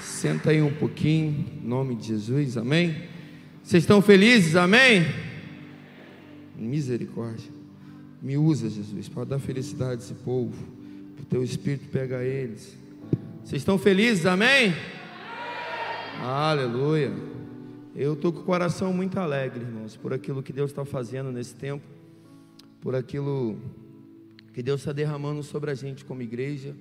Senta aí um pouquinho, em nome de Jesus, amém? Vocês estão felizes, amém? Misericórdia. Me usa, Jesus, para dar felicidade a esse povo, para o teu espírito pegar eles. Vocês estão felizes, amém? amém. Aleluia. Eu estou com o coração muito alegre, irmãos, por aquilo que Deus está fazendo nesse tempo, por aquilo que Deus está derramando sobre a gente como igreja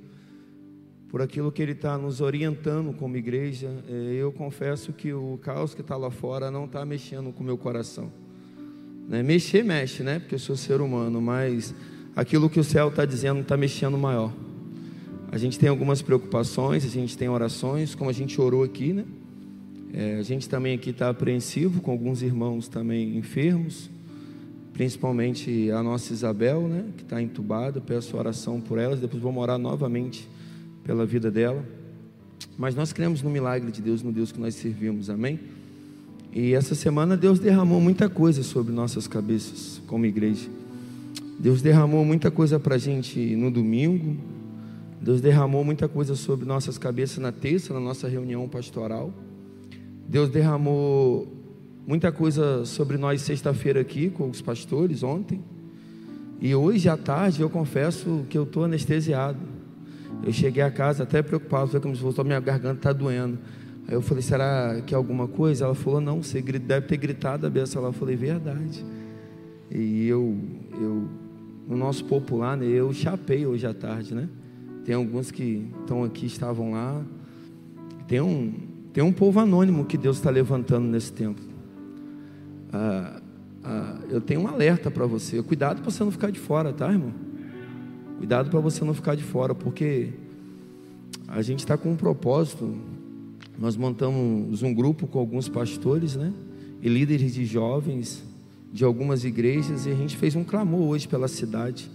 por aquilo que Ele está nos orientando como igreja. É, eu confesso que o caos que está lá fora não está mexendo com o meu coração. Né? Mexer, mexe, né? Porque eu sou ser humano, mas aquilo que o céu está dizendo está mexendo maior. A gente tem algumas preocupações, a gente tem orações, como a gente orou aqui, né? É, a gente também aqui está apreensivo com alguns irmãos também enfermos, principalmente a nossa Isabel, né? Que está entubada. Peço oração por elas. Depois vou morar novamente pela vida dela. Mas nós cremos no milagre de Deus, no Deus que nós servimos, amém? E essa semana Deus derramou muita coisa sobre nossas cabeças como igreja. Deus derramou muita coisa para a gente no domingo. Deus derramou muita coisa sobre nossas cabeças na terça, na nossa reunião pastoral. Deus derramou muita coisa sobre nós sexta-feira aqui com os pastores ontem. E hoje à tarde eu confesso que eu estou anestesiado. Eu cheguei a casa até preocupado, falei como se fosse, minha garganta está doendo. Aí eu falei, será que é alguma coisa? Ela falou, não, você deve ter gritado a lá. Eu falei, verdade. E eu, eu no nosso popular, né, eu chapei hoje à tarde, né? Tem alguns que estão aqui, estavam lá. Tem um, tem um povo anônimo que Deus está levantando nesse tempo. Ah, ah, eu tenho um alerta para você. Cuidado para você não ficar de fora, tá, irmão? Cuidado para você não ficar de fora, porque a gente está com um propósito. Nós montamos um grupo com alguns pastores, né? E líderes de jovens de algumas igrejas e a gente fez um clamor hoje pela cidade.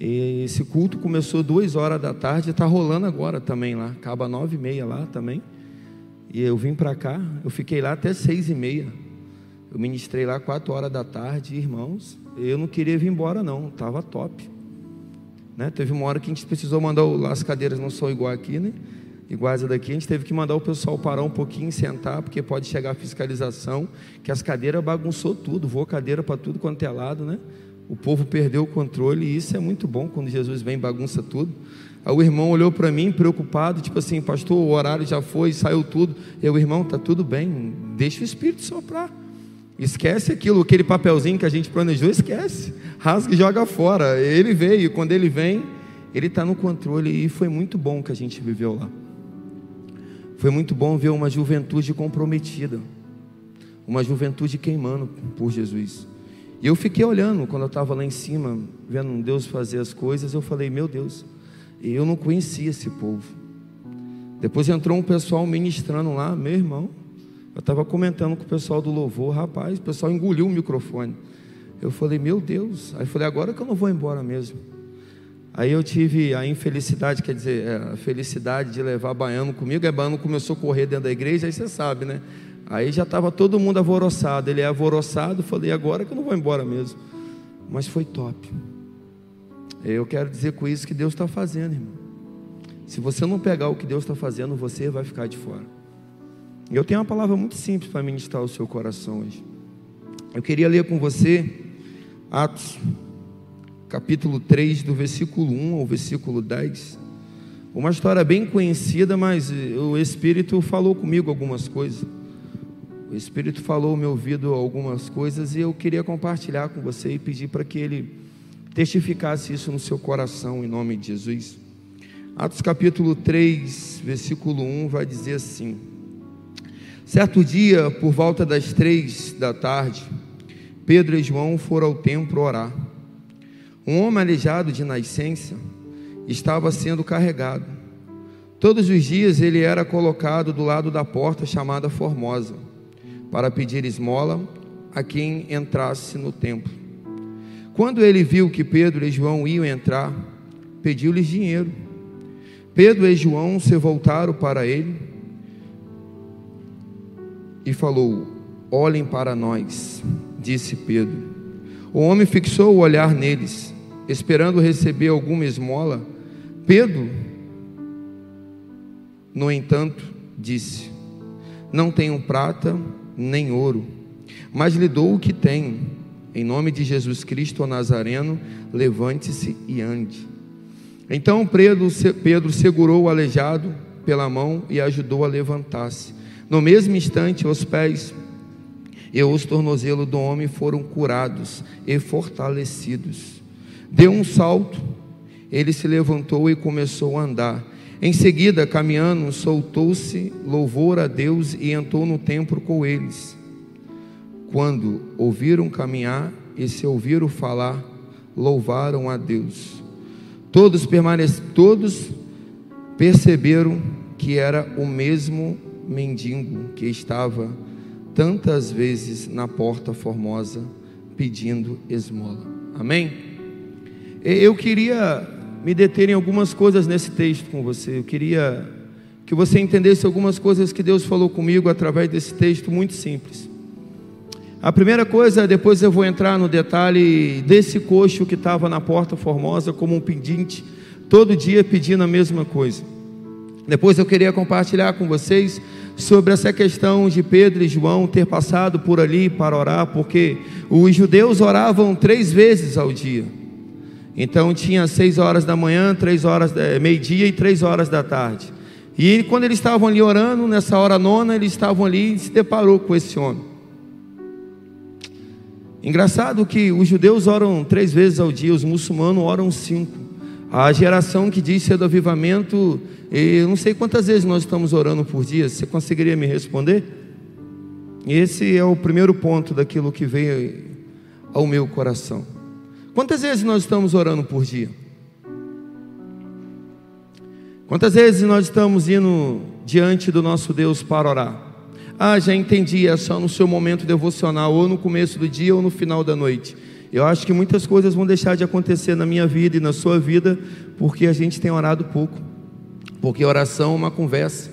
E esse culto começou duas horas da tarde, está rolando agora também lá. Acaba nove e meia lá também. E eu vim para cá, eu fiquei lá até seis e meia. Eu ministrei lá quatro horas da tarde, irmãos. Eu não queria vir embora não, estava top. Né? Teve uma hora que a gente precisou mandar, o, as cadeiras não são igual aqui, né? iguais a daqui, a gente teve que mandar o pessoal parar um pouquinho, sentar, porque pode chegar a fiscalização, que as cadeiras bagunçou tudo, voou cadeira para tudo quanto é lado, né? O povo perdeu o controle e isso é muito bom quando Jesus vem e bagunça tudo. Aí o irmão olhou para mim preocupado, tipo assim, pastor, o horário já foi, saiu tudo. Eu, irmão, tá tudo bem, deixa o Espírito soprar. Esquece aquilo, aquele papelzinho que a gente planejou, esquece. Rasga e joga fora. Ele veio, quando ele vem, ele está no controle e foi muito bom que a gente viveu lá. Foi muito bom ver uma juventude comprometida, uma juventude queimando por Jesus. E eu fiquei olhando quando eu estava lá em cima, vendo Deus fazer as coisas, eu falei, meu Deus, eu não conhecia esse povo. Depois entrou um pessoal ministrando lá, meu irmão, eu estava comentando com o pessoal do louvor, rapaz, o pessoal engoliu o microfone. Eu falei, meu Deus. Aí eu falei, agora que eu não vou embora mesmo. Aí eu tive a infelicidade, quer dizer, é, a felicidade de levar Baiano comigo. Aí Baiano começou a correr dentro da igreja, aí você sabe, né? Aí já estava todo mundo alvoroçado. Ele é alvoroçado, falei, agora que eu não vou embora mesmo. Mas foi top. Eu quero dizer com isso que Deus está fazendo, irmão. Se você não pegar o que Deus está fazendo, você vai ficar de fora. Eu tenho uma palavra muito simples para ministrar o seu coração hoje. Eu queria ler com você Atos, capítulo 3, do versículo 1 ao versículo 10. Uma história bem conhecida, mas o Espírito falou comigo algumas coisas. O Espírito falou no meu ouvido algumas coisas e eu queria compartilhar com você e pedir para que ele testificasse isso no seu coração, em nome de Jesus. Atos capítulo 3, versículo 1 vai dizer assim: Certo dia, por volta das três da tarde, Pedro e João foram ao templo orar. Um homem aleijado de nascença estava sendo carregado. Todos os dias ele era colocado do lado da porta chamada Formosa, para pedir esmola a quem entrasse no templo. Quando ele viu que Pedro e João iam entrar, pediu-lhes dinheiro. Pedro e João se voltaram para ele e falou: Olhem para nós, disse Pedro. O homem fixou o olhar neles, esperando receber alguma esmola. Pedro, no entanto, disse: Não tenho prata nem ouro, mas lhe dou o que tenho. Em nome de Jesus Cristo, o Nazareno, levante-se e ande. Então Pedro, Pedro segurou o aleijado pela mão e ajudou a levantar-se. No mesmo instante, os pés e os tornozelos do homem foram curados e fortalecidos. Deu um salto, ele se levantou e começou a andar. Em seguida, caminhando, soltou-se louvor a Deus e entrou no templo com eles. Quando ouviram caminhar e se ouviram falar, louvaram a Deus. Todos todos perceberam que era o mesmo mendigo que estava tantas vezes na porta formosa pedindo esmola. Amém? Eu queria me deter em algumas coisas nesse texto com você. Eu queria que você entendesse algumas coisas que Deus falou comigo através desse texto muito simples. A primeira coisa, depois eu vou entrar no detalhe desse coxo que estava na porta formosa como um pedinte, todo dia pedindo a mesma coisa. Depois eu queria compartilhar com vocês sobre essa questão de Pedro e João ter passado por ali para orar, porque os judeus oravam três vezes ao dia. Então tinha seis horas da manhã, três horas, meio-dia e três horas da tarde. E quando eles estavam ali orando, nessa hora nona, eles estavam ali e se deparou com esse homem. Engraçado que os judeus oram três vezes ao dia, os muçulmanos oram cinco. A geração que diz ser do avivamento, eu não sei quantas vezes nós estamos orando por dia, você conseguiria me responder? Esse é o primeiro ponto daquilo que veio ao meu coração. Quantas vezes nós estamos orando por dia? Quantas vezes nós estamos indo diante do nosso Deus para orar? Ah, já entendi, é só no seu momento devocional, ou no começo do dia, ou no final da noite. Eu acho que muitas coisas vão deixar de acontecer na minha vida e na sua vida porque a gente tem orado pouco. Porque oração é uma conversa.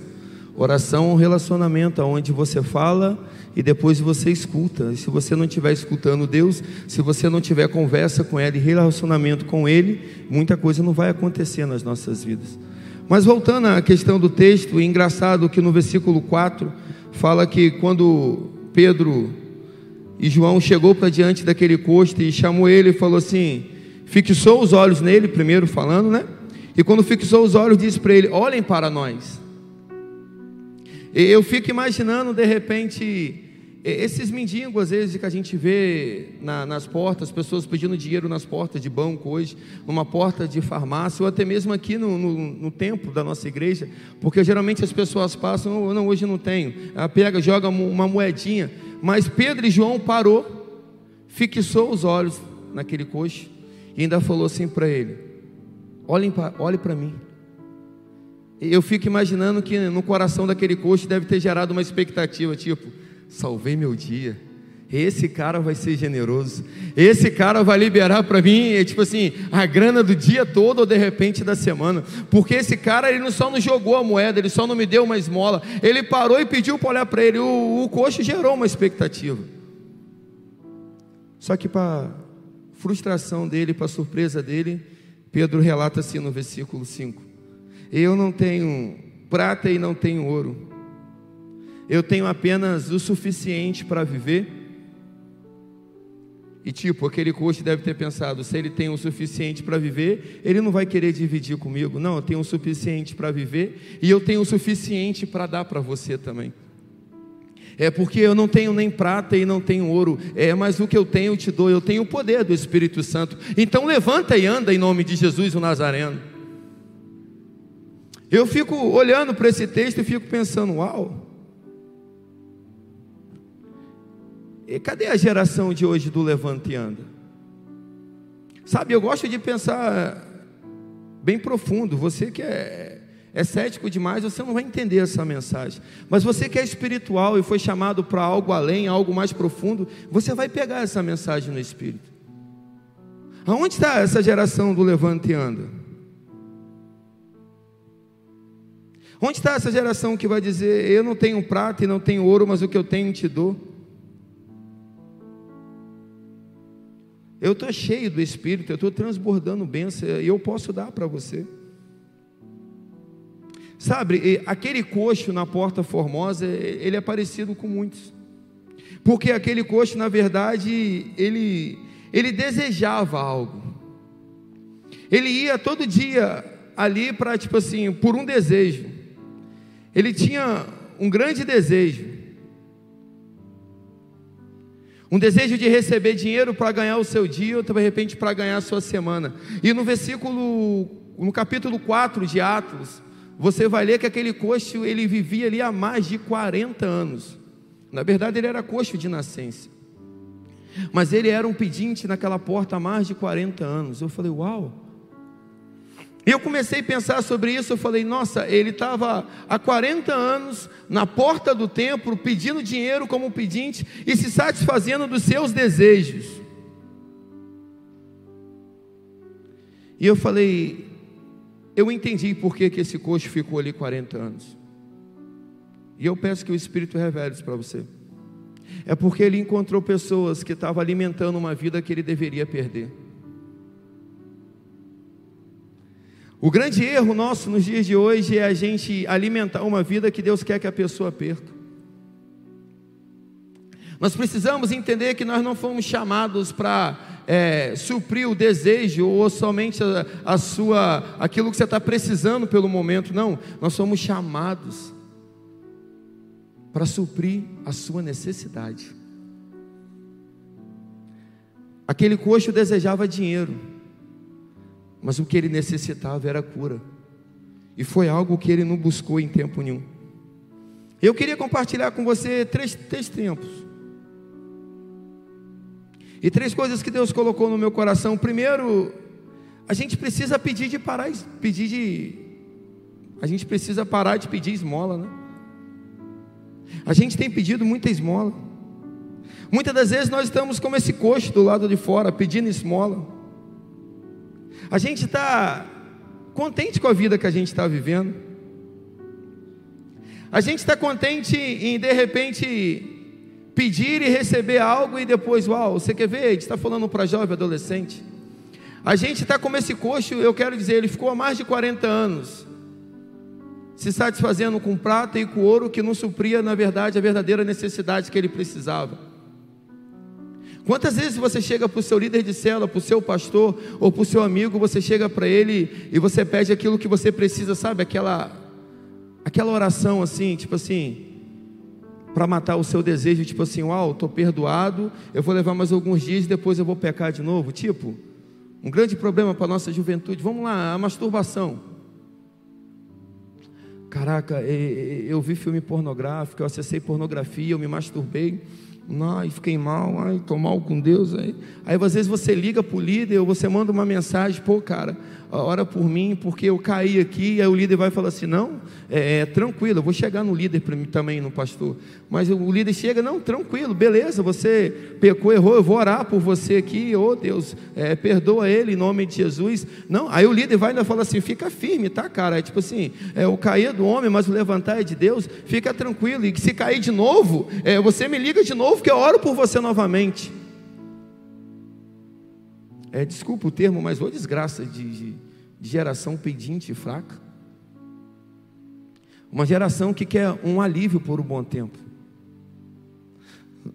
Oração é um relacionamento onde você fala e depois você escuta. E se você não estiver escutando Deus, se você não tiver conversa com Ele, relacionamento com Ele, muita coisa não vai acontecer nas nossas vidas. Mas voltando à questão do texto, é engraçado que no versículo 4 fala que quando Pedro e João chegou para diante daquele costo e chamou ele e falou assim: fixou os olhos nele, primeiro falando, né? E quando fixou os olhos, disse para ele: Olhem para nós. Eu fico imaginando, de repente, esses mendigos, às vezes, que a gente vê na, nas portas, pessoas pedindo dinheiro nas portas de banco hoje, numa porta de farmácia, ou até mesmo aqui no, no, no templo da nossa igreja, porque geralmente as pessoas passam, não, hoje não tenho, ela pega, joga uma moedinha, mas Pedro e João parou, fixou os olhos naquele coxo e ainda falou assim para ele: Olhem olhe para mim. Eu fico imaginando que no coração daquele coxo deve ter gerado uma expectativa, tipo, salvei meu dia. Esse cara vai ser generoso. Esse cara vai liberar para mim, é tipo assim, a grana do dia todo ou de repente da semana. Porque esse cara, ele não só não jogou a moeda, ele só não me deu uma esmola. Ele parou e pediu para olhar para ele. O, o coxo gerou uma expectativa. Só que para frustração dele, para surpresa dele, Pedro relata assim no versículo 5: Eu não tenho prata e não tenho ouro. Eu tenho apenas o suficiente para viver e tipo, aquele coach deve ter pensado: se ele tem o suficiente para viver, ele não vai querer dividir comigo. Não, eu tenho o suficiente para viver e eu tenho o suficiente para dar para você também. É porque eu não tenho nem prata e não tenho ouro, é, mas o que eu tenho eu te dou, eu tenho o poder do Espírito Santo. Então levanta e anda em nome de Jesus o Nazareno. Eu fico olhando para esse texto e fico pensando: uau, E cadê a geração de hoje do levante e anda? Sabe, eu gosto de pensar bem profundo. Você que é, é cético demais, você não vai entender essa mensagem. Mas você que é espiritual e foi chamado para algo além, algo mais profundo, você vai pegar essa mensagem no espírito. Aonde está essa geração do levante e anda? Onde está essa geração que vai dizer: Eu não tenho prata e não tenho ouro, mas o que eu tenho te dou? Eu estou cheio do Espírito, eu estou transbordando bênção e eu posso dar para você. Sabe, aquele coxo na Porta Formosa, ele é parecido com muitos. Porque aquele coxo, na verdade, ele, ele desejava algo. Ele ia todo dia ali para, tipo assim, por um desejo. Ele tinha um grande desejo. Um desejo de receber dinheiro para ganhar o seu dia, ou de repente para ganhar a sua semana. E no versículo, no capítulo 4 de Atos, você vai ler que aquele coxo, ele vivia ali há mais de 40 anos. Na verdade, ele era coxo de nascença. Mas ele era um pedinte naquela porta há mais de 40 anos. Eu falei, uau. E eu comecei a pensar sobre isso, eu falei, nossa, ele estava há 40 anos na porta do templo pedindo dinheiro como pedinte e se satisfazendo dos seus desejos. E eu falei, eu entendi por que, que esse coxo ficou ali 40 anos. E eu peço que o Espírito revele isso para você. É porque ele encontrou pessoas que estavam alimentando uma vida que ele deveria perder. O grande erro nosso nos dias de hoje é a gente alimentar uma vida que Deus quer que a pessoa perca. Nós precisamos entender que nós não fomos chamados para é, suprir o desejo ou somente a, a sua aquilo que você está precisando pelo momento. Não, nós somos chamados para suprir a sua necessidade. Aquele coxo desejava dinheiro mas o que ele necessitava era cura. E foi algo que ele não buscou em tempo nenhum. Eu queria compartilhar com você três, três tempos. E três coisas que Deus colocou no meu coração. Primeiro, a gente precisa pedir de parar, pedir de. A gente precisa parar de pedir esmola, né? A gente tem pedido muita esmola. Muitas das vezes nós estamos como esse coxo do lado de fora, pedindo esmola. A gente está contente com a vida que a gente está vivendo. A gente está contente em de repente pedir e receber algo e depois, uau, você quer ver? Está falando para jovem adolescente. A gente está como esse coxo, eu quero dizer, ele ficou há mais de 40 anos se satisfazendo com prata e com ouro que não supria, na verdade, a verdadeira necessidade que ele precisava. Quantas vezes você chega para o seu líder de célula, para o seu pastor ou para o seu amigo, você chega para ele e você pede aquilo que você precisa, sabe? Aquela, aquela oração assim, tipo assim, para matar o seu desejo, tipo assim, uau, estou perdoado, eu vou levar mais alguns dias e depois eu vou pecar de novo. Tipo, um grande problema para a nossa juventude. Vamos lá, a masturbação. Caraca, eu vi filme pornográfico, eu acessei pornografia, eu me masturbei. Ai, fiquei mal, ai, estou mal com Deus. Aí, aí às vezes você liga para o líder, ou você manda uma mensagem, pô, cara, ora por mim, porque eu caí aqui, e aí o líder vai falar assim, não, é, é tranquilo, eu vou chegar no líder também, no pastor. Mas o líder chega, não, tranquilo, beleza, você pecou, errou, eu vou orar por você aqui, ô oh, Deus, é, perdoa ele em nome de Jesus. Não, aí o líder vai e fala assim, fica firme, tá, cara? É tipo assim, é, o cair é do homem, mas o levantar é de Deus, fica tranquilo, e se cair de novo, é, você me liga de novo, que eu oro por você novamente. É, desculpa o termo, mas ô desgraça de, de, de geração pedinte e fraca. Uma geração que quer um alívio por um bom tempo.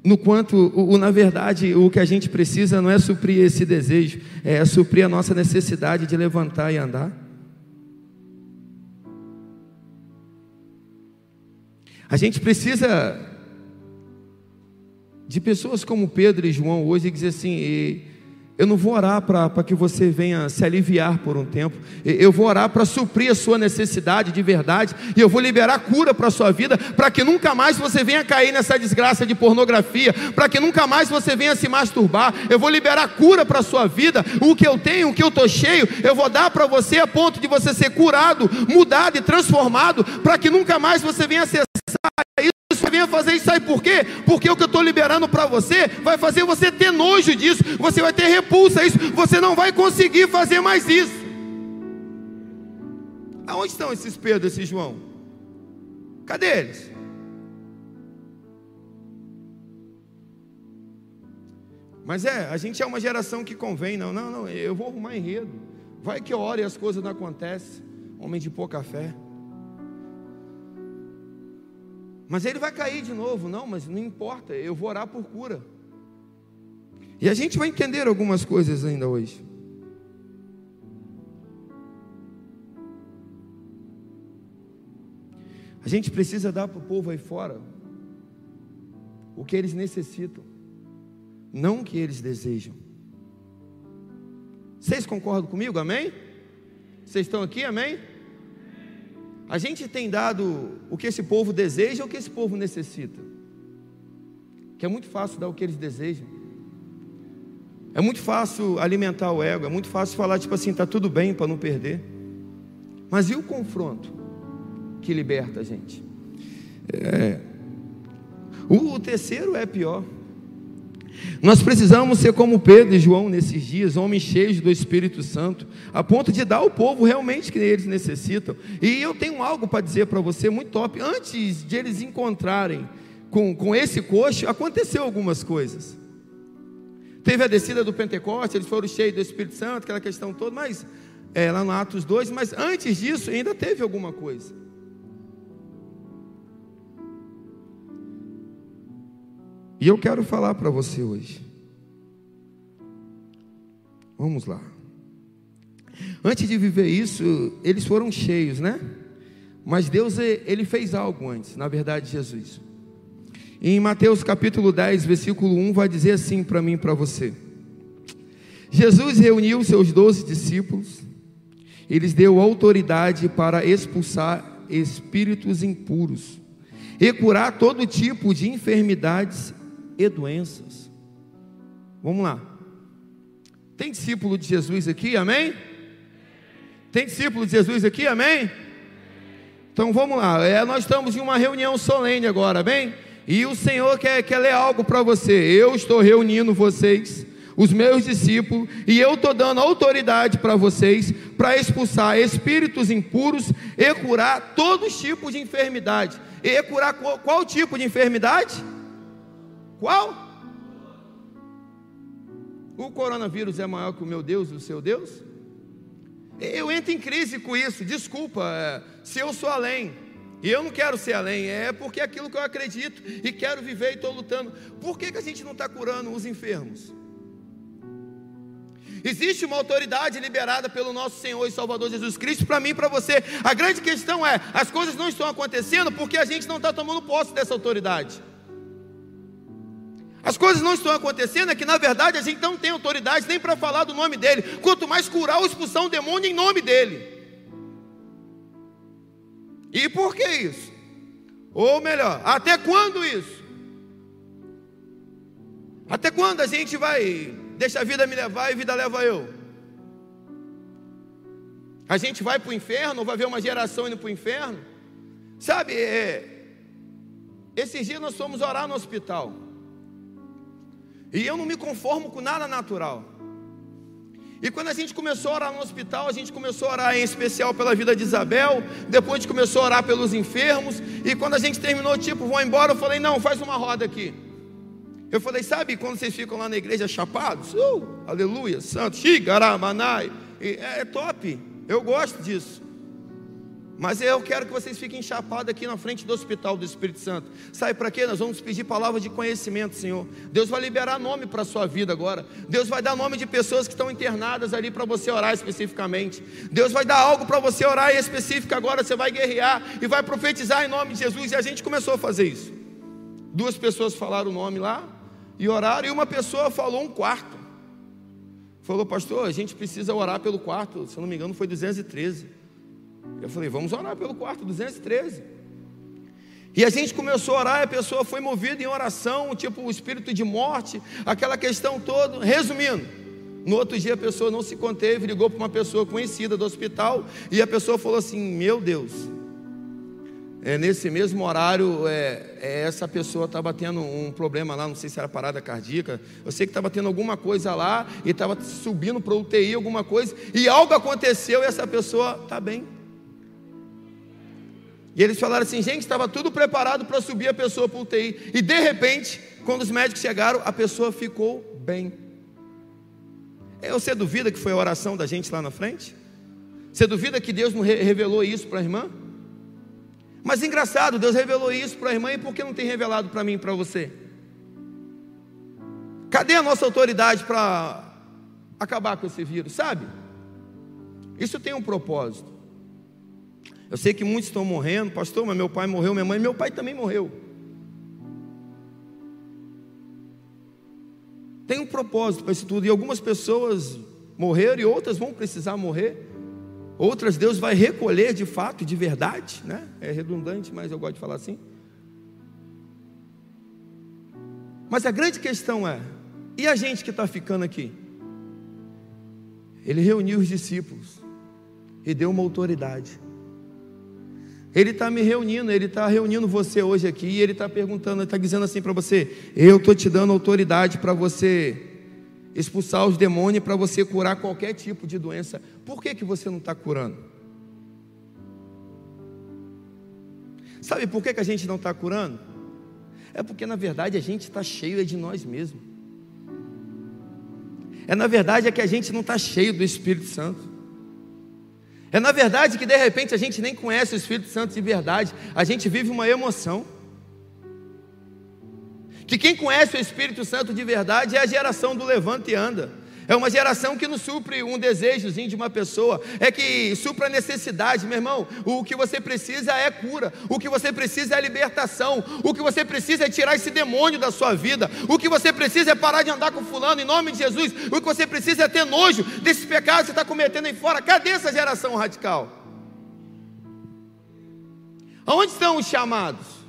No quanto, o, na verdade, o que a gente precisa não é suprir esse desejo, é suprir a nossa necessidade de levantar e andar. A gente precisa de pessoas como Pedro e João hoje e dizer assim: eu não vou orar para que você venha se aliviar por um tempo. Eu vou orar para suprir a sua necessidade de verdade. E eu vou liberar cura para a sua vida. Para que nunca mais você venha cair nessa desgraça de pornografia. Para que nunca mais você venha se masturbar. Eu vou liberar cura para a sua vida. O que eu tenho, o que eu estou cheio, eu vou dar para você a ponto de você ser curado, mudado e transformado. Para que nunca mais você venha isso você venha fazer isso, sabe por quê? Porque o que eu estou liberando para você vai fazer você ter nojo disso, você vai ter repulsa a isso, você não vai conseguir fazer mais isso. Aonde estão esses Pedro, esse João? Cadê eles? Mas é, a gente é uma geração que convém, não, não, não, eu vou arrumar enredo. Vai que eu oro e as coisas não acontecem. Homem de pouca fé. Mas ele vai cair de novo. Não, mas não importa, eu vou orar por cura. E a gente vai entender algumas coisas ainda hoje. A gente precisa dar para o povo aí fora o que eles necessitam, não o que eles desejam. Vocês concordam comigo? Amém? Vocês estão aqui? Amém? A gente tem dado o que esse povo deseja ou o que esse povo necessita. Que é muito fácil dar o que eles desejam. É muito fácil alimentar o ego, é muito fácil falar tipo assim, tá tudo bem para não perder. Mas e o confronto que liberta a gente? É. O terceiro é pior. Nós precisamos ser como Pedro e João nesses dias, homens cheios do Espírito Santo, a ponto de dar ao povo realmente que eles necessitam. E eu tenho algo para dizer para você muito top. Antes de eles encontrarem com, com esse coxo, aconteceu algumas coisas. Teve a descida do Pentecoste, eles foram cheios do Espírito Santo, aquela questão toda, mas é, lá no Atos 2, mas antes disso ainda teve alguma coisa. E eu quero falar para você hoje. Vamos lá. Antes de viver isso, eles foram cheios, né? Mas Deus, ele fez algo antes, na verdade, Jesus. Em Mateus capítulo 10, versículo 1, vai dizer assim para mim e para você: Jesus reuniu seus doze discípulos, e lhes deu autoridade para expulsar espíritos impuros e curar todo tipo de enfermidades e doenças. Vamos lá. Tem discípulo de Jesus aqui, amém? Tem discípulo de Jesus aqui, amém? Então vamos lá. É, nós estamos em uma reunião solene agora, amém? E o Senhor quer, quer ler algo para você. Eu estou reunindo vocês, os meus discípulos, e eu estou dando autoridade para vocês para expulsar espíritos impuros e curar todos os tipos de enfermidade. E curar qual, qual tipo de enfermidade? Qual? O coronavírus é maior que o meu Deus e o seu Deus? Eu entro em crise com isso, desculpa, é, se eu sou além, e eu não quero ser além, é porque é aquilo que eu acredito e quero viver e estou lutando. Por que, que a gente não está curando os enfermos? Existe uma autoridade liberada pelo nosso Senhor e Salvador Jesus Cristo para mim e para você. A grande questão é: as coisas não estão acontecendo porque a gente não está tomando posse dessa autoridade. As coisas não estão acontecendo, é que na verdade a gente não tem autoridade nem para falar do nome dele, quanto mais curar ou expulsar um demônio em nome dele. E por que isso? Ou melhor, até quando isso? Até quando a gente vai deixar a vida me levar e a vida leva eu? A gente vai para o inferno vai ver uma geração indo para o inferno? Sabe, é, esses dias nós fomos orar no hospital. E eu não me conformo com nada natural. E quando a gente começou a orar no hospital, a gente começou a orar em especial pela vida de Isabel, depois a gente começou a orar pelos enfermos, e quando a gente terminou, tipo, vou embora, eu falei, não, faz uma roda aqui. Eu falei, sabe quando vocês ficam lá na igreja chapados? Uh, aleluia, santo, xigaramanai. É, é top, eu gosto disso. Mas eu quero que vocês fiquem chapados aqui na frente do hospital do Espírito Santo. Sabe para quê? Nós vamos pedir palavras de conhecimento, Senhor. Deus vai liberar nome para a sua vida agora. Deus vai dar nome de pessoas que estão internadas ali para você orar especificamente. Deus vai dar algo para você orar em específico agora. Você vai guerrear e vai profetizar em nome de Jesus. E a gente começou a fazer isso. Duas pessoas falaram o nome lá e oraram, e uma pessoa falou um quarto. Falou, pastor, a gente precisa orar pelo quarto. Se eu não me engano, foi 213. Eu falei, vamos orar pelo quarto 213. E a gente começou a orar, a pessoa foi movida em oração, tipo o espírito de morte, aquela questão toda. Resumindo, no outro dia a pessoa não se conteve, ligou para uma pessoa conhecida do hospital, e a pessoa falou assim: Meu Deus, é, nesse mesmo horário, é, é, essa pessoa estava tendo um problema lá, não sei se era parada cardíaca, eu sei que estava tendo alguma coisa lá, e estava subindo para UTI, alguma coisa, e algo aconteceu e essa pessoa está bem. E eles falaram assim: gente, estava tudo preparado para subir a pessoa para o UTI. E de repente, quando os médicos chegaram, a pessoa ficou bem. Você duvida que foi a oração da gente lá na frente? Você duvida que Deus não revelou isso para a irmã? Mas engraçado, Deus revelou isso para a irmã e por que não tem revelado para mim e para você? Cadê a nossa autoridade para acabar com esse vírus, sabe? Isso tem um propósito. Eu sei que muitos estão morrendo, pastor, mas meu pai morreu, minha mãe, meu pai também morreu. Tem um propósito para isso tudo, e algumas pessoas morreram e outras vão precisar morrer. Outras Deus vai recolher de fato, de verdade, né? É redundante, mas eu gosto de falar assim. Mas a grande questão é: e a gente que está ficando aqui? Ele reuniu os discípulos e deu uma autoridade. Ele está me reunindo, ele está reunindo você hoje aqui, e ele está perguntando, ele está dizendo assim para você: Eu estou te dando autoridade para você expulsar os demônios, para você curar qualquer tipo de doença. Por que, que você não está curando? Sabe por que, que a gente não está curando? É porque na verdade a gente está cheio de nós mesmos. É na verdade é que a gente não está cheio do Espírito Santo. É na verdade que de repente a gente nem conhece o Espírito Santo de verdade, a gente vive uma emoção. Que quem conhece o Espírito Santo de verdade é a geração do levanta e anda. É uma geração que não supre um desejozinho de uma pessoa, é que supra a necessidade, meu irmão. O que você precisa é cura, o que você precisa é libertação, o que você precisa é tirar esse demônio da sua vida, o que você precisa é parar de andar com fulano em nome de Jesus, o que você precisa é ter nojo desses pecados que você está cometendo aí fora. Cadê essa geração radical? Aonde estão os chamados?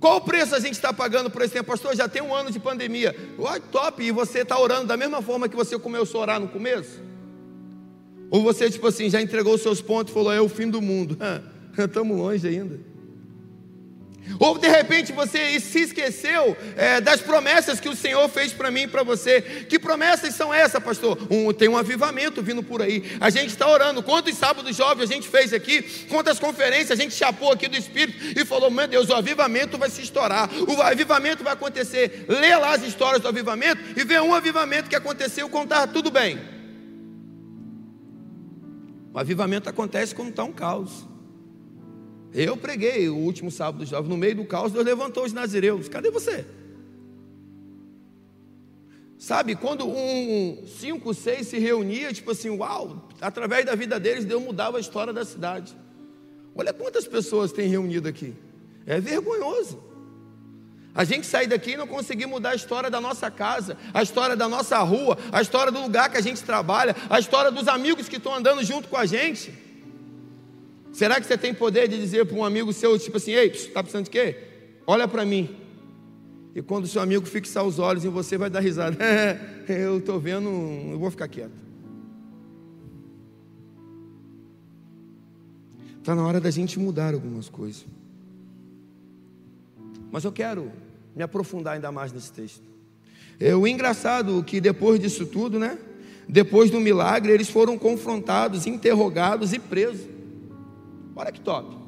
Qual o preço a gente está pagando por esse tempo? Pastor, já tem um ano de pandemia. Uai, top, e você está orando da mesma forma que você começou a orar no começo? Ou você, tipo assim, já entregou os seus pontos e falou, é o fim do mundo. Estamos longe ainda. Ou de repente você se esqueceu é, das promessas que o Senhor fez para mim e para você. Que promessas são essas, pastor? Um, tem um avivamento vindo por aí. A gente está orando. Quantos sábados jovens a gente fez aqui? Quantas conferências a gente chapou aqui do Espírito e falou: Meu Deus, o avivamento vai se estourar. O avivamento vai acontecer. Lê lá as histórias do avivamento e vê um avivamento que aconteceu estava tudo bem. O avivamento acontece quando está um caos. Eu preguei o último sábado jovem, no meio do caos, Deus levantou os nazireus. Cadê você? Sabe, quando um, cinco, seis se reunia, tipo assim, uau, através da vida deles, Deus mudava a história da cidade. Olha quantas pessoas tem reunido aqui. É vergonhoso. A gente sai daqui e não conseguir mudar a história da nossa casa, a história da nossa rua, a história do lugar que a gente trabalha, a história dos amigos que estão andando junto com a gente. Será que você tem poder de dizer para um amigo seu, tipo assim, ei, está precisando de quê? Olha para mim. E quando o seu amigo fixar os olhos em você, vai dar risada. eu estou vendo, eu vou ficar quieto. Está na hora da gente mudar algumas coisas. Mas eu quero me aprofundar ainda mais nesse texto. É o engraçado que depois disso tudo, né? Depois do milagre, eles foram confrontados, interrogados e presos. Olha que top.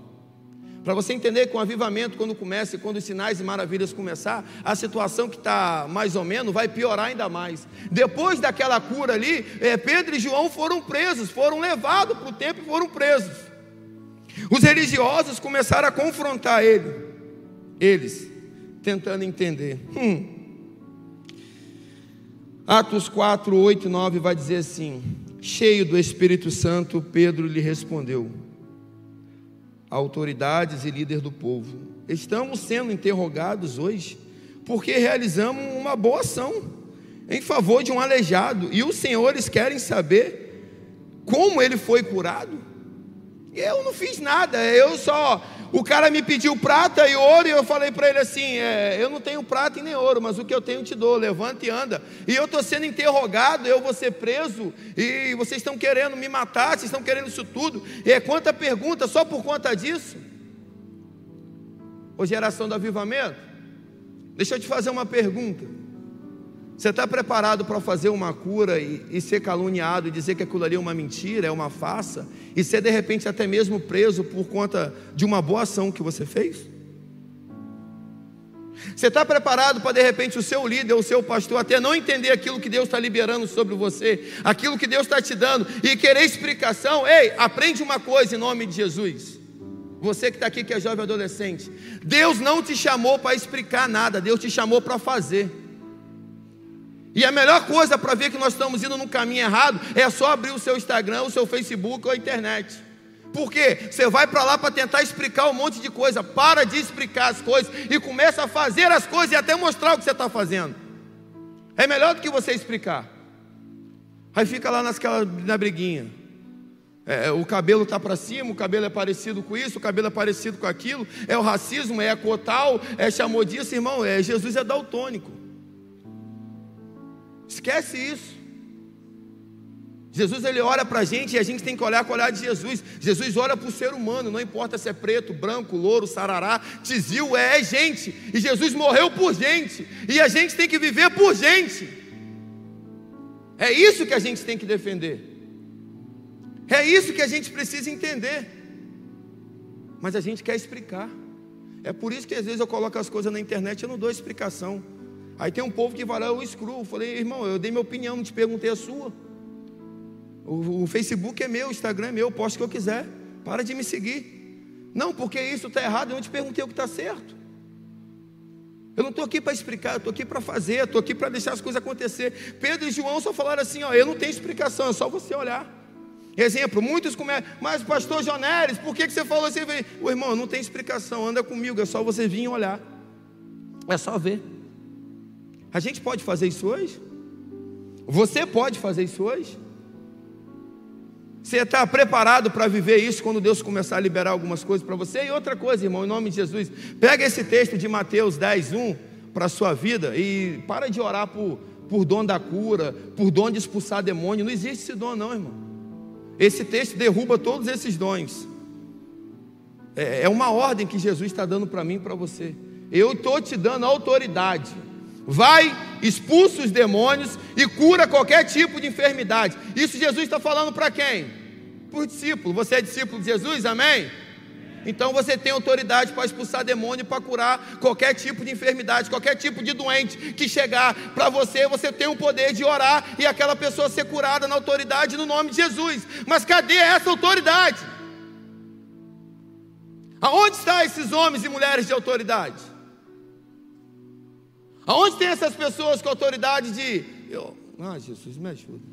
Para você entender que o avivamento, quando começa e quando os sinais e maravilhas começar, a situação que está mais ou menos vai piorar ainda mais. Depois daquela cura ali, é, Pedro e João foram presos, foram levados para o templo e foram presos. Os religiosos começaram a confrontar ele, eles, tentando entender. Hum. Atos 4, 8 e 9 vai dizer assim: Cheio do Espírito Santo, Pedro lhe respondeu autoridades e líder do povo. Estamos sendo interrogados hoje porque realizamos uma boa ação em favor de um aleijado e os senhores querem saber como ele foi curado. Eu não fiz nada, eu só o cara me pediu prata e ouro, e eu falei para ele assim: é, Eu não tenho prata e nem ouro, mas o que eu tenho te dou, levanta e anda. E eu estou sendo interrogado, eu vou ser preso, e vocês estão querendo me matar, vocês estão querendo isso tudo. E é quanta pergunta só por conta disso? Ô geração do avivamento, deixa eu te fazer uma pergunta. Você está preparado para fazer uma cura e, e, ser caluniado e dizer que aquilo ali é uma mentira, é uma farsa, e ser de repente até mesmo preso por conta de uma boa ação que você fez? Você está preparado para de repente o seu líder, o seu pastor, até não entender aquilo que Deus está liberando sobre você, aquilo que Deus está te dando, e querer explicação? Ei, aprende uma coisa em nome de Jesus. Você que está aqui, que é jovem adolescente, Deus não te chamou para explicar nada, Deus te chamou para fazer. E a melhor coisa para ver que nós estamos indo no caminho errado é só abrir o seu Instagram, o seu Facebook ou a internet. Porque você vai para lá para tentar explicar um monte de coisa. Para de explicar as coisas e começa a fazer as coisas e até mostrar o que você está fazendo. É melhor do que você explicar. Aí fica lá nasquela, na briguinha. É, o cabelo está para cima, o cabelo é parecido com isso, o cabelo é parecido com aquilo. É o racismo, é cotal, é chamou irmão. É, Jesus é daltônico. Esquece isso. Jesus ele olha para a gente e a gente tem que olhar com o olhar de Jesus. Jesus olha para o ser humano, não importa se é preto, branco, louro, sarará, tizil, é, é gente. E Jesus morreu por gente. E a gente tem que viver por gente. É isso que a gente tem que defender. É isso que a gente precisa entender. Mas a gente quer explicar. É por isso que às vezes eu coloco as coisas na internet e não dou explicação. Aí tem um povo que lá, eu excluo. Eu falei, irmão, eu dei minha opinião, não te perguntei a sua. O, o Facebook é meu, o Instagram é meu, eu posto o que eu quiser. Para de me seguir. Não, porque isso está errado, eu não te perguntei o que está certo. Eu não estou aqui para explicar, eu estou aqui para fazer, estou aqui para deixar as coisas acontecer. Pedro e João só falaram assim: ó, eu não tenho explicação, é só você olhar. Exemplo, muitos começam, mas pastor Joneres, por que, que você falou assim? O irmão, não tem explicação, anda comigo, é só você vir olhar. É só ver. A gente pode fazer isso hoje? Você pode fazer isso hoje? Você está preparado para viver isso quando Deus começar a liberar algumas coisas para você? E outra coisa, irmão, em nome de Jesus, pega esse texto de Mateus 10, 1 para a sua vida e para de orar por, por dom da cura, por dom de expulsar demônio. Não existe esse dom, não, irmão. Esse texto derruba todos esses dons. É, é uma ordem que Jesus está dando para mim e para você. Eu estou te dando autoridade. Vai, expulsa os demônios e cura qualquer tipo de enfermidade. Isso Jesus está falando para quem? Para o discípulo. Você é discípulo de Jesus, amém? Então você tem autoridade para expulsar demônio, para curar qualquer tipo de enfermidade, qualquer tipo de doente que chegar para você, você tem o poder de orar e aquela pessoa ser curada na autoridade no nome de Jesus. Mas cadê essa autoridade? Aonde estão esses homens e mulheres de autoridade? Aonde tem essas pessoas com autoridade de eu, ah, Jesus me ajuda.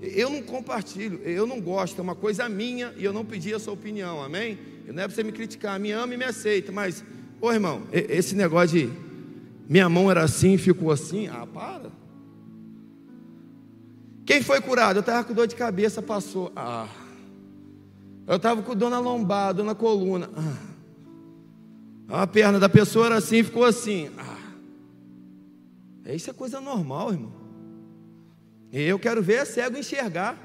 Eu não compartilho, eu não gosto, é uma coisa minha e eu não pedi a sua opinião, amém? Não é para você me criticar, me ama e me aceita, mas, ô irmão, esse negócio de minha mão era assim, ficou assim, ah, para. Quem foi curado? Eu estava com dor de cabeça, passou, ah. Eu estava com dor na lombar, dor na coluna, ah. A perna da pessoa era assim, ficou assim, ah. Isso é coisa normal, irmão. Eu quero ver é cego enxergar.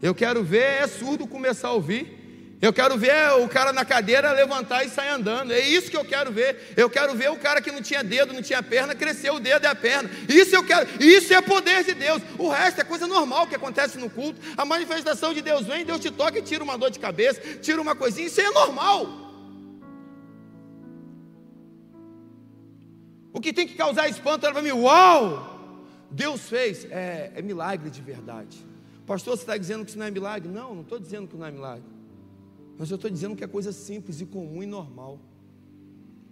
Eu quero ver é surdo começar a ouvir. Eu quero ver o cara na cadeira levantar e sair andando. É isso que eu quero ver. Eu quero ver o cara que não tinha dedo, não tinha perna, crescer o dedo e a perna. Isso eu quero. Isso é poder de Deus. O resto é coisa normal que acontece no culto. A manifestação de Deus vem, Deus te toca e tira uma dor de cabeça, tira uma coisinha. Isso é normal. O que tem que causar espanto era para mim, uau! Deus fez, é, é milagre de verdade. Pastor, você está dizendo que isso não é milagre? Não, não estou dizendo que não é milagre. Mas eu estou dizendo que é coisa simples e comum e normal.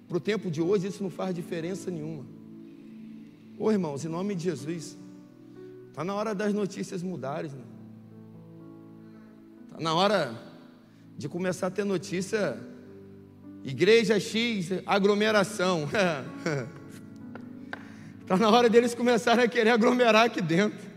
Para o tempo de hoje, isso não faz diferença nenhuma. Ô irmãos, em nome de Jesus, está na hora das notícias mudarem. Está né? na hora de começar a ter notícia. Igreja X, aglomeração. Está na hora deles começarem a querer aglomerar aqui dentro.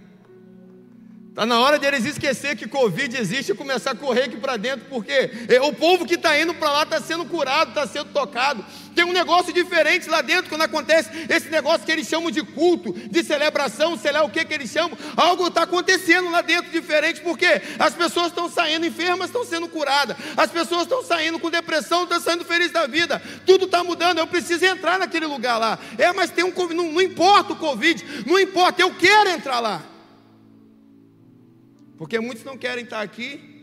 Está na hora deles esquecer que Covid existe e começar a correr aqui para dentro, porque é, o povo que está indo para lá está sendo curado, está sendo tocado. Tem um negócio diferente lá dentro quando acontece esse negócio que eles chamam de culto, de celebração, sei lá o que que eles chamam. Algo está acontecendo lá dentro diferente, porque as pessoas estão saindo enfermas, estão sendo curadas, as pessoas estão saindo com depressão, estão saindo felizes da vida. Tudo está mudando. Eu preciso entrar naquele lugar lá. É, mas tem um não, não importa o Covid, não importa, eu quero entrar lá. Porque muitos não querem estar aqui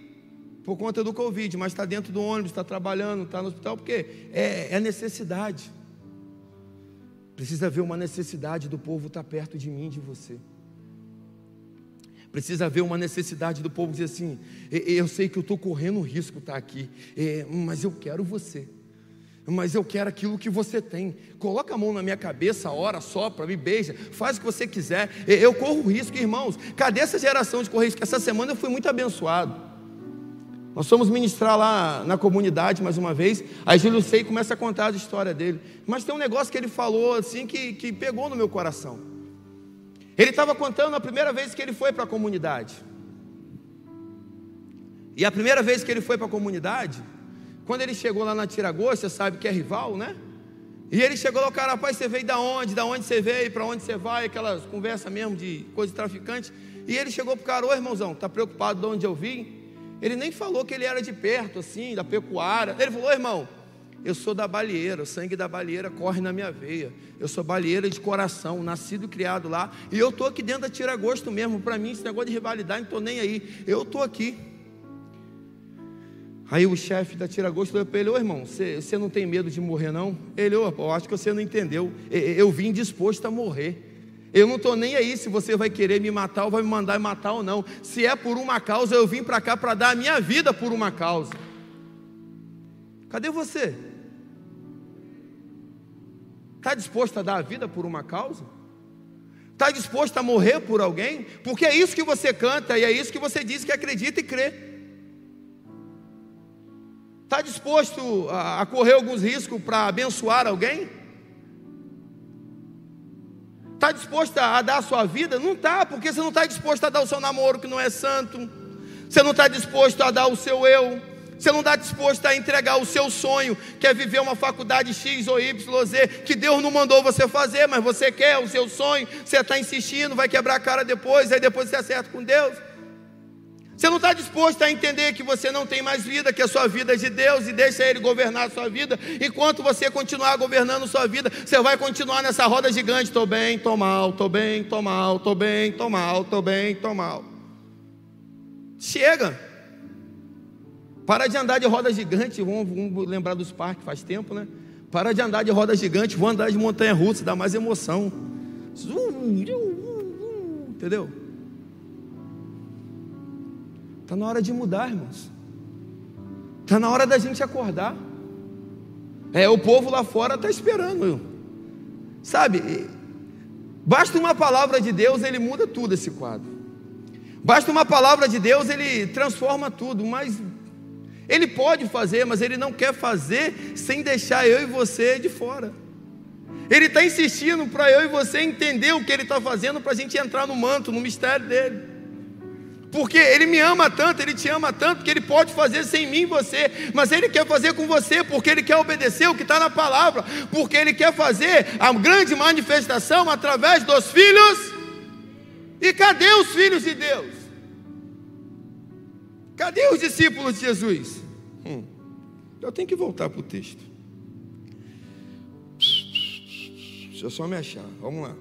por conta do Covid, mas está dentro do ônibus, está trabalhando, está no hospital, porque é, é necessidade. Precisa haver uma necessidade do povo estar perto de mim, de você. Precisa haver uma necessidade do povo dizer assim: eu sei que eu estou correndo risco estar tá aqui, mas eu quero você. Mas eu quero aquilo que você tem. Coloca a mão na minha cabeça, ora, sopra, me beija, faz o que você quiser. Eu corro risco, irmãos. Cadê essa geração de correr risco? Essa semana eu fui muito abençoado. Nós fomos ministrar lá na comunidade mais uma vez. Aí Júlio Sei começa a contar a história dele. Mas tem um negócio que ele falou assim que, que pegou no meu coração. Ele estava contando a primeira vez que ele foi para a comunidade. E a primeira vez que ele foi para a comunidade, quando ele chegou lá na Tiragosto, você sabe que é rival, né? E ele chegou lá, o cara, rapaz, você veio da onde? Da onde você veio? Para onde você vai? Aquelas conversas mesmo de coisa de traficante. E ele chegou para o cara, ô irmãozão, tá preocupado de onde eu vim? Ele nem falou que ele era de perto, assim, da pecuária. Ele falou, ô irmão, eu sou da balieira, o sangue da balieira corre na minha veia. Eu sou balieira de coração, nascido e criado lá. E eu estou aqui dentro da tira-gosto mesmo. Para mim, esse negócio de rivalidade, não estou nem aí. Eu estou aqui. Aí o chefe da tira-gosto falou para ele: Ô irmão, você, não tem medo de morrer, não? Ele, ô, eu acho que você não entendeu. Eu vim disposto a morrer. Eu não estou nem aí se você vai querer me matar ou vai me mandar matar ou não. Se é por uma causa, eu vim para cá para dar a minha vida por uma causa. Cadê você? Está disposto a dar a vida por uma causa? Está disposto a morrer por alguém? Porque é isso que você canta e é isso que você diz que acredita e crê. Está disposto a, correr alguns riscos para abençoar alguém? Está disposto a dar a sua vida? Não está, porque você não está disposto a dar o seu namoro que não é santo. Você não está disposto a dar o seu eu. Você não está disposto a entregar o seu sonho, que é viver uma faculdade X ou Y, Z, que Deus não mandou você fazer, mas você quer o seu sonho, você está insistindo, vai quebrar a cara depois, aí depois você acerta com Deus. Você não está disposto a entender que você não tem mais vida, que a sua vida é de Deus e deixa Ele governar a sua vida. Enquanto você continuar governando a sua vida, você vai continuar nessa roda gigante. Estou bem, estou mal, estou bem, estou mal, estou bem, estou mal, estou bem, estou mal. Chega. Para de andar de roda gigante, vamos, vamos lembrar dos parques, faz tempo, né? Para de andar de roda gigante, vou andar de montanha russa, dá mais emoção. Entendeu? Está na hora de mudar, irmãos. Está na hora da gente acordar. É, o povo lá fora está esperando. Sabe, basta uma palavra de Deus, ele muda tudo esse quadro. Basta uma palavra de Deus, ele transforma tudo, mas ele pode fazer, mas ele não quer fazer sem deixar eu e você de fora. Ele está insistindo para eu e você entender o que ele está fazendo para a gente entrar no manto, no mistério dele. Porque ele me ama tanto, ele te ama tanto, que ele pode fazer sem mim você, mas ele quer fazer com você, porque ele quer obedecer o que está na palavra, porque ele quer fazer a grande manifestação através dos filhos. E cadê os filhos de Deus? Cadê os discípulos de Jesus? Hum, eu tenho que voltar para o texto. Deixa eu só me achar. Vamos lá.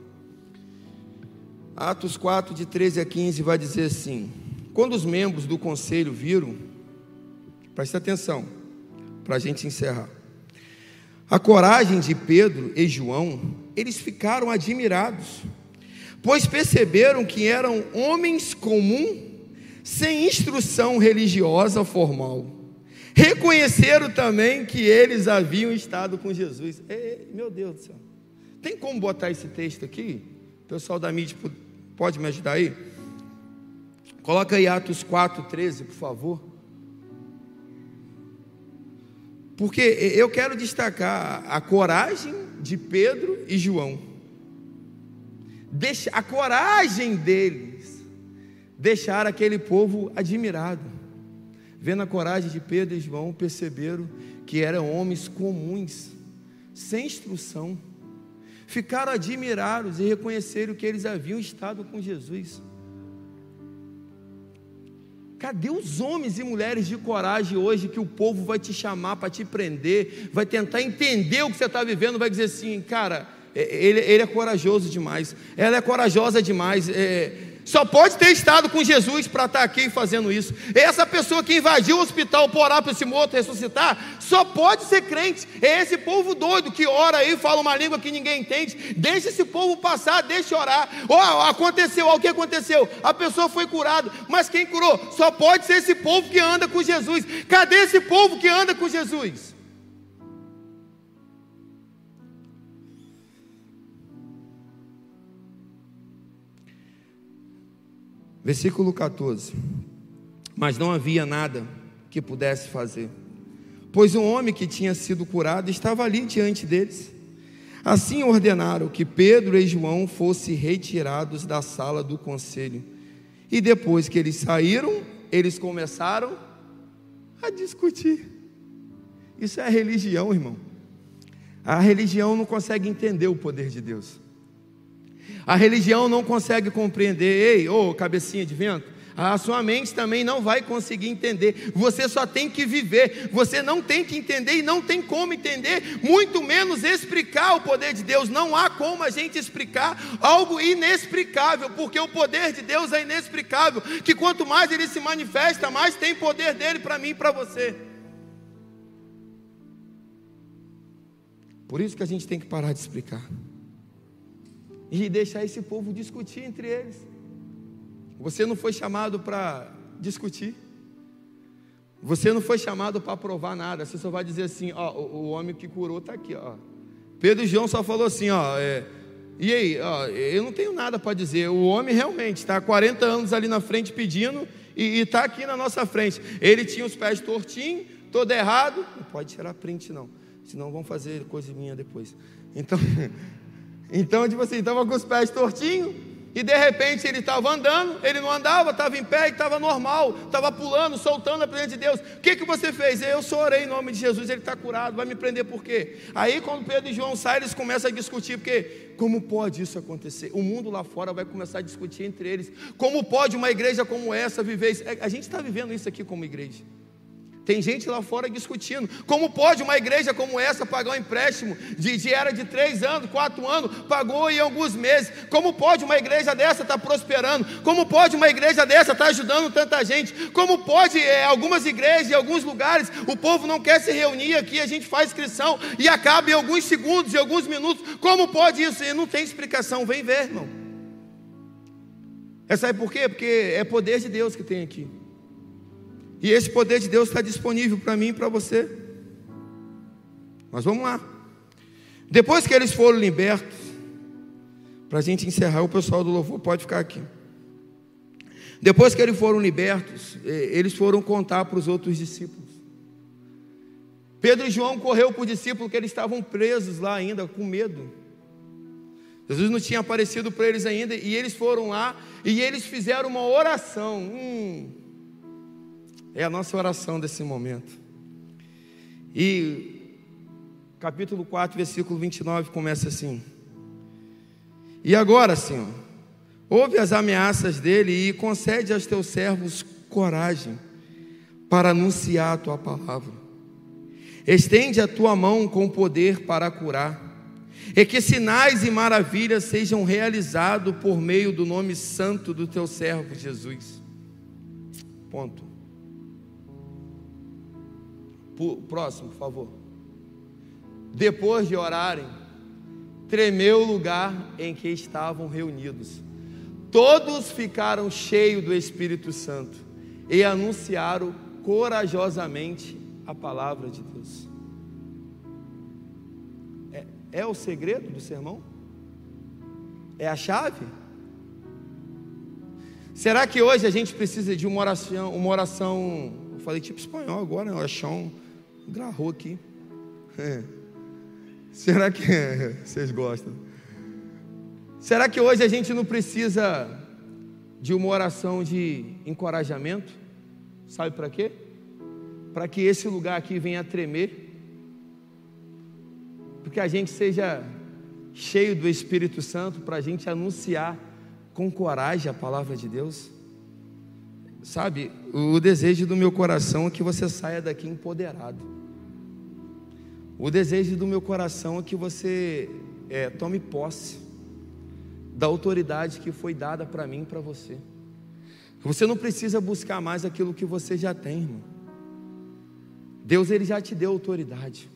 Atos 4, de 13 a 15, vai dizer assim: Quando os membros do conselho viram, preste atenção, para a gente encerrar, a coragem de Pedro e João, eles ficaram admirados, pois perceberam que eram homens comuns sem instrução religiosa formal. Reconheceram também que eles haviam estado com Jesus. Ei, meu Deus do céu. Tem como botar esse texto aqui? O pessoal da mídia pode me ajudar aí? Coloca aí Atos 4, 13, por favor. Porque eu quero destacar a coragem de Pedro e João. Deixa, a coragem deles deixar aquele povo admirado. Vendo a coragem de Pedro e João, perceberam que eram homens comuns, sem instrução. Ficaram admirados e reconheceram que eles haviam estado com Jesus. Cadê os homens e mulheres de coragem hoje que o povo vai te chamar para te prender, vai tentar entender o que você está vivendo, vai dizer assim, cara, é, ele, ele, é corajoso demais, ela é corajosa demais, é, Só pode ter estado com Jesus para estar aqui fazendo isso. Essa pessoa que invadiu o hospital para orar para esse morto ressuscitar, só pode ser crente. É esse povo doido que ora aí, fala uma língua que ninguém entende. Deixa esse povo passar, deixa orar. Oh, aconteceu, o que aconteceu? A pessoa foi curada, mas quem curou? Só pode ser esse povo que anda com Jesus. Cadê esse povo que anda com Jesus? Versículo 14. Mas não havia nada que pudesse fazer, pois um homem que tinha sido curado estava ali diante deles. Assim ordenaram que Pedro e João fossem retirados da sala do conselho. E depois que eles saíram, eles começaram a discutir. Isso é religião, irmão. A religião não consegue entender o poder de Deus. A religião não consegue compreender, ei, ô oh, cabecinha de vento, a sua mente também não vai conseguir entender. Você só tem que viver. Você não tem que entender e não tem como entender, muito menos explicar o poder de Deus. Não há como a gente explicar algo inexplicável, porque o poder de Deus é inexplicável. Que quanto mais ele se manifesta, mais tem poder dele para mim e para você. Por isso que a gente tem que parar de explicar e deixar esse povo discutir entre eles. Você não foi chamado para discutir. Você não foi chamado para provar nada. Você só vai dizer assim: ó, o, o homem que curou está aqui. Ó. Pedro e João só falou assim: ó, é, e aí, ó, eu não tenho nada para dizer. O homem realmente está há 40 anos ali na frente pedindo e está aqui na nossa frente. Ele tinha os pés tortinhos, todo errado. Não pode tirar print, não. Senão vão fazer coisa minha depois. Então, Então, tipo assim, estava com os pés tortinhos, e de repente ele estava andando, ele não andava, estava em pé e estava normal, estava pulando, soltando a presença de Deus. O que, que você fez? Eu só orei em nome de Jesus, ele está curado, vai me prender por quê? Aí quando Pedro e João saem, eles começam a discutir, porque como pode isso acontecer? O mundo lá fora vai começar a discutir entre eles. Como pode uma igreja como essa viver isso? É, a gente está vivendo isso aqui como igreja. Tem gente lá fora discutindo. Como pode uma igreja como essa pagar um empréstimo de, de era de três anos, quatro anos, pagou em alguns meses? Como pode uma igreja dessa estar tá prosperando? Como pode uma igreja dessa estar tá ajudando tanta gente? Como pode é, algumas igrejas, em alguns lugares, o povo não quer se reunir aqui, a gente faz inscrição e acaba em alguns segundos, em alguns minutos? Como pode isso? E não tem explicação. Vem ver, irmão. É, sabe por quê? Porque é poder de Deus que tem aqui. E esse poder de Deus está disponível para mim e para você. Mas vamos lá. Depois que eles foram libertos, para a gente encerrar, o pessoal do louvor pode ficar aqui. Depois que eles foram libertos, eles foram contar para os outros discípulos. Pedro e João correu para o discípulo que eles estavam presos lá ainda, com medo. Jesus não tinha aparecido para eles ainda, e eles foram lá e eles fizeram uma oração. Hum, é a nossa oração desse momento. E capítulo 4, versículo 29 começa assim: E agora, Senhor, ouve as ameaças dele e concede aos teus servos coragem para anunciar a tua palavra. Estende a tua mão com poder para curar, e que sinais e maravilhas sejam realizados por meio do nome santo do teu servo Jesus. Ponto. Próximo, por favor. Depois de orarem, tremeu o lugar em que estavam reunidos. Todos ficaram cheios do Espírito Santo e anunciaram corajosamente a palavra de Deus. É, é o segredo do sermão? É a chave? Será que hoje a gente precisa de uma oração, uma oração, eu falei tipo espanhol agora, oração Gravou aqui. É. Será que vocês gostam? Será que hoje a gente não precisa de uma oração de encorajamento? Sabe para quê? Para que esse lugar aqui venha a tremer. Porque a gente seja cheio do Espírito Santo para a gente anunciar com coragem a palavra de Deus. Sabe, o desejo do meu coração é que você saia daqui empoderado. O desejo do meu coração é que você é, tome posse da autoridade que foi dada para mim e para você. Você não precisa buscar mais aquilo que você já tem, irmão. Deus ele já te deu autoridade.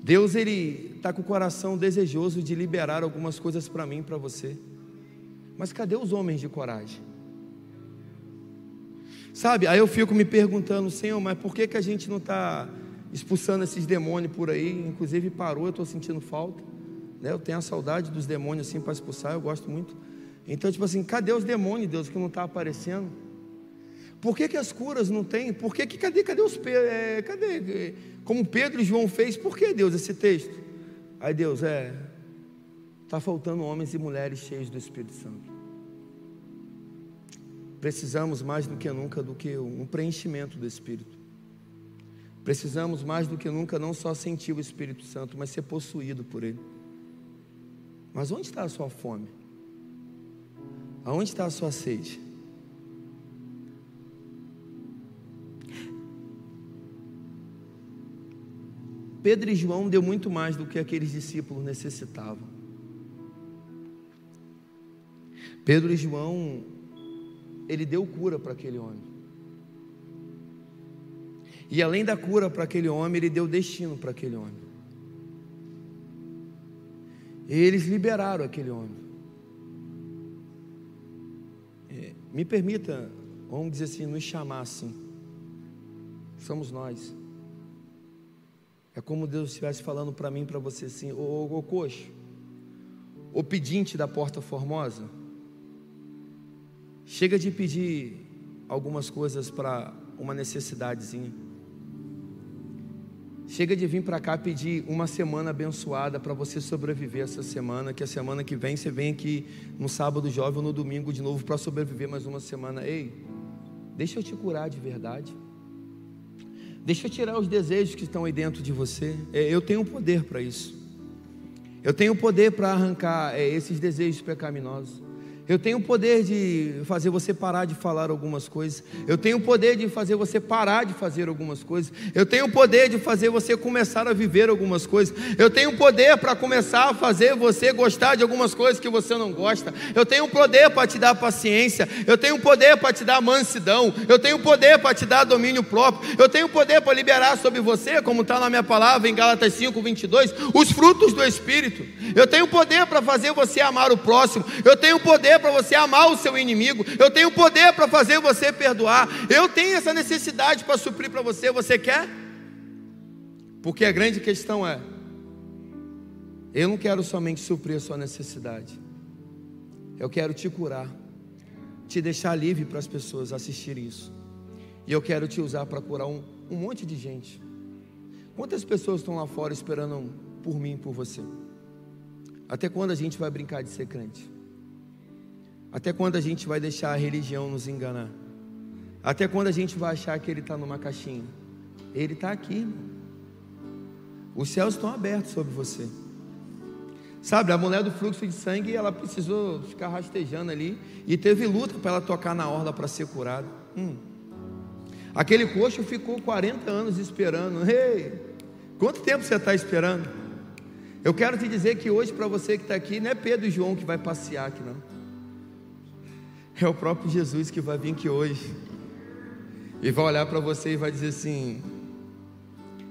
Deus ele está com o coração desejoso de liberar algumas coisas para mim e para você. Mas cadê os homens de coragem? Sabe, aí eu fico me perguntando, Senhor, mas por que, que a gente não está expulsando esses demônios por aí? Inclusive parou, eu estou sentindo falta. Né? Eu tenho a saudade dos demônios assim para expulsar, eu gosto muito. Então, tipo assim, cadê os demônios, Deus, que não está aparecendo? Por que, que as curas não tem? Por que, que cadê, cadê os é, cadê? Como Pedro e João fez, por que Deus esse texto? Aí Deus, é, está faltando homens e mulheres cheios do Espírito Santo. Precisamos mais do que nunca do que um preenchimento do Espírito. Precisamos mais do que nunca não só sentir o Espírito Santo, mas ser possuído por Ele. Mas onde está a sua fome? Aonde está a sua sede? Pedro e João deu muito mais do que aqueles discípulos necessitavam. Pedro e João, ele deu cura para aquele homem. E além da cura para aquele homem, ele deu destino para aquele homem. E eles liberaram aquele homem. É, me permita, vamos dizer assim, nos chamar assim. Somos nós. É como Deus estivesse falando para mim, para você assim, ô, ô, ô coxo, o pedinte da porta formosa, chega de pedir algumas coisas para uma necessidadezinha. Chega de vir para cá pedir uma semana abençoada para você sobreviver essa semana, que a semana que vem você vem aqui no sábado jovem ou no domingo de novo para sobreviver mais uma semana. Ei, deixa eu te curar de verdade. Deixa eu tirar os desejos que estão aí dentro de você. É, eu tenho poder para isso. Eu tenho poder para arrancar é, esses desejos pecaminosos. Eu tenho o poder de fazer você parar de falar algumas coisas. Eu tenho o poder de fazer você parar de fazer algumas coisas. Eu tenho o poder de fazer você começar a viver algumas coisas. Eu tenho o poder para começar a fazer você gostar de algumas coisas que você não gosta. Eu tenho o poder para te dar paciência. Eu tenho o poder para te dar mansidão. Eu tenho o poder para te dar domínio próprio. Eu tenho o poder para liberar sobre você, como está na minha palavra em Gálatas 5, 22, os frutos do Espírito. Eu tenho o poder para fazer você amar o próximo. Eu tenho o poder poder para você amar o seu inimigo, eu tenho poder para fazer você perdoar, eu tenho essa necessidade para suprir para você. Você quer? Porque a grande questão é: eu não quero somente suprir a sua necessidade, eu quero te curar, te deixar livre para as pessoas assistirem isso, e eu quero te usar para curar um, um monte de gente. Quantas pessoas estão lá fora esperando por mim, por você? Até quando a gente vai brincar de ser crente? Até quando a gente vai deixar a religião nos enganar? Até quando a gente vai achar que ele está numa caixinha? Ele está aqui, irmão. Os céus estão abertos sobre você. Sabe, a mulher do fluxo de sangue, ela precisou ficar rastejando ali e teve luta para ela tocar na orla para ser curada. Hum. Aquele coxo ficou 40 anos esperando. Ei, quanto tempo você está esperando? Eu quero te dizer que hoje, para você que está aqui, não é Pedro e João que vai passear aqui, não. É o próprio Jesus que vai vir aqui hoje e vai olhar para você e vai dizer assim: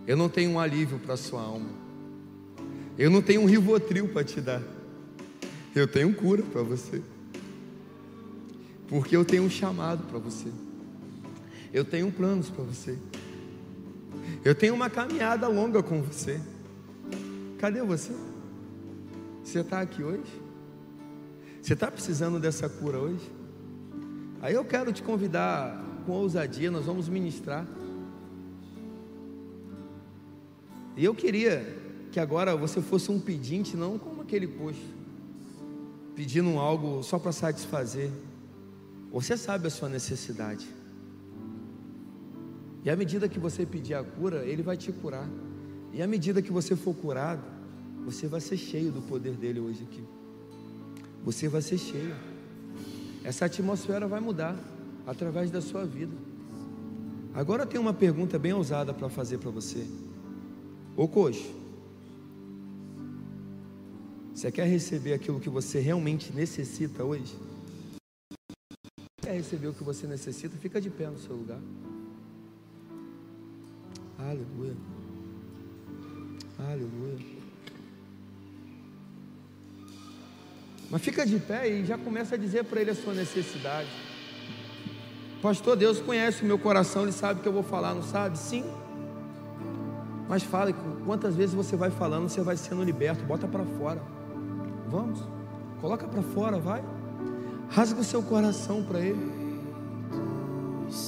Eu não tenho um alívio para sua alma, eu não tenho um rivotril para te dar, eu tenho cura para você, porque eu tenho um chamado para você, eu tenho planos para você, eu tenho uma caminhada longa com você. Cadê você? Você está aqui hoje? Você está precisando dessa cura hoje? Aí eu quero te convidar com ousadia, nós vamos ministrar. E eu queria que agora você fosse um pedinte, não como aquele coxo, pedindo algo só para satisfazer. Você sabe a sua necessidade. E à medida que você pedir a cura, Ele vai te curar. E à medida que você for curado, você vai ser cheio do poder dele hoje aqui. Você vai ser cheio. Essa atmosfera vai mudar através da sua vida. Agora tem uma pergunta bem ousada para fazer para você. Ô coxo, Você quer receber aquilo que você realmente necessita hoje? Quer receber o que você necessita? Fica de pé no seu lugar. Aleluia. Aleluia. Mas fica de pé e já começa a dizer para ele a sua necessidade. Pastor, Deus conhece o meu coração, Ele sabe que eu vou falar, não sabe? Sim. Mas fale, quantas vezes você vai falando, você vai sendo liberto, bota para fora. Vamos, coloca para fora, vai. Rasga o seu coração para Ele.